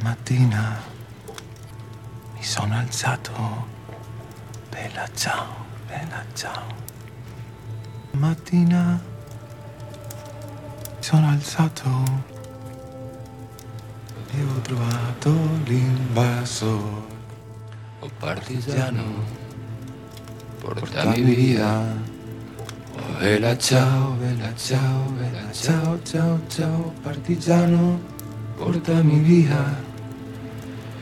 Stamattina mi sono alzato. Bella ciao, bella ciao. Mattina mi sono alzato e ho trovato l'invasor. Oh partigiano, portami via. Oh bella ciao, bella ciao, bella ciao, ciao, ciao, partigiano, portami via.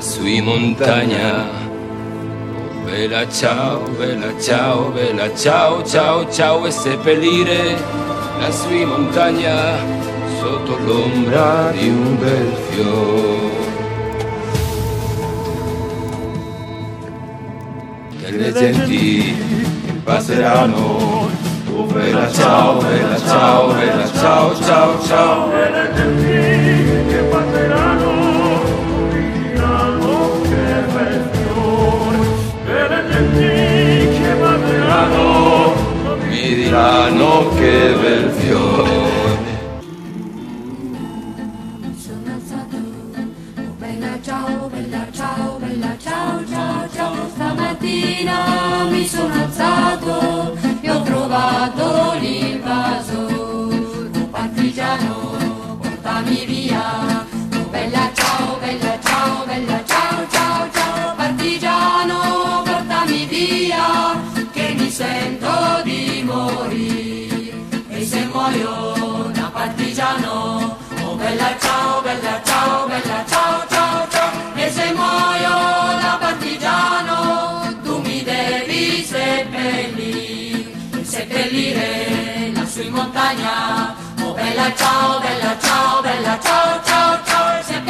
in montagna. Oh, bella ciao, bella ciao, bella ciao, ciao, ciao, e seppellire lassù in montagna sotto l'ombra di un bel fiore. Delle genti che passeranno, oh bella ciao, bella ciao, bella ciao, ciao, ciao. Delle genti che passeranno, tirano que venció. Bella ciao, bella ciao, bella ciao, ciao, ciao. E se muoio da partigiano, tu mi devi seppellire, seppellire lassù in montagna. Oh bella ciao, bella ciao, bella ciao, ciao, ciao.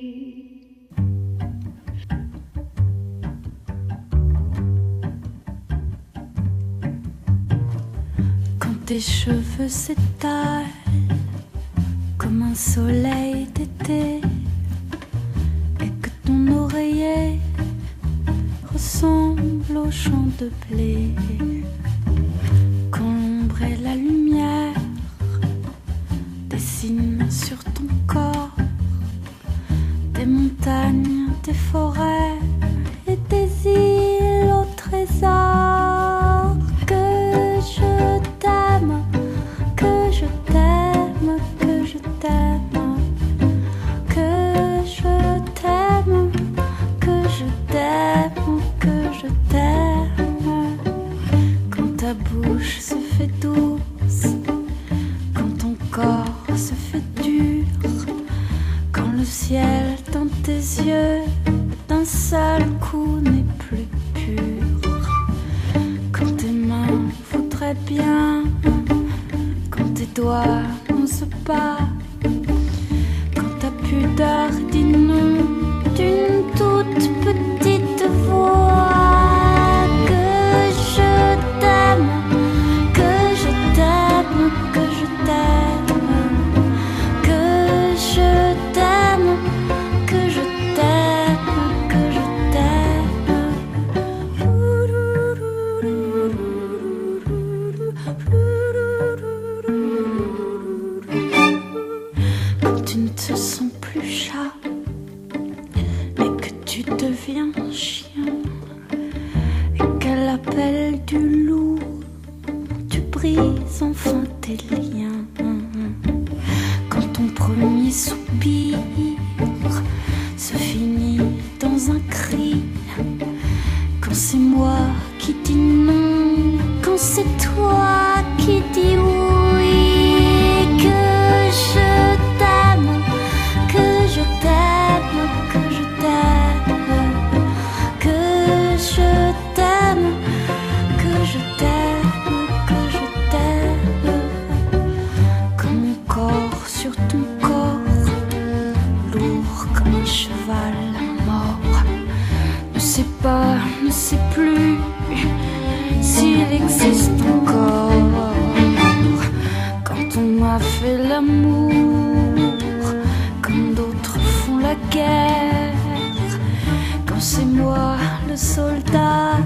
Tes cheveux s'étalent comme un soleil d'été et que ton oreiller ressemble au champ de blé, quand l'ombre et la lumière dessinent sur ton corps des montagnes, des forêts un cri. Quand c'est moi qui dis non, quand c'est toi qui dis fait l'amour quand d'autres font la guerre. Quand c'est moi le soldat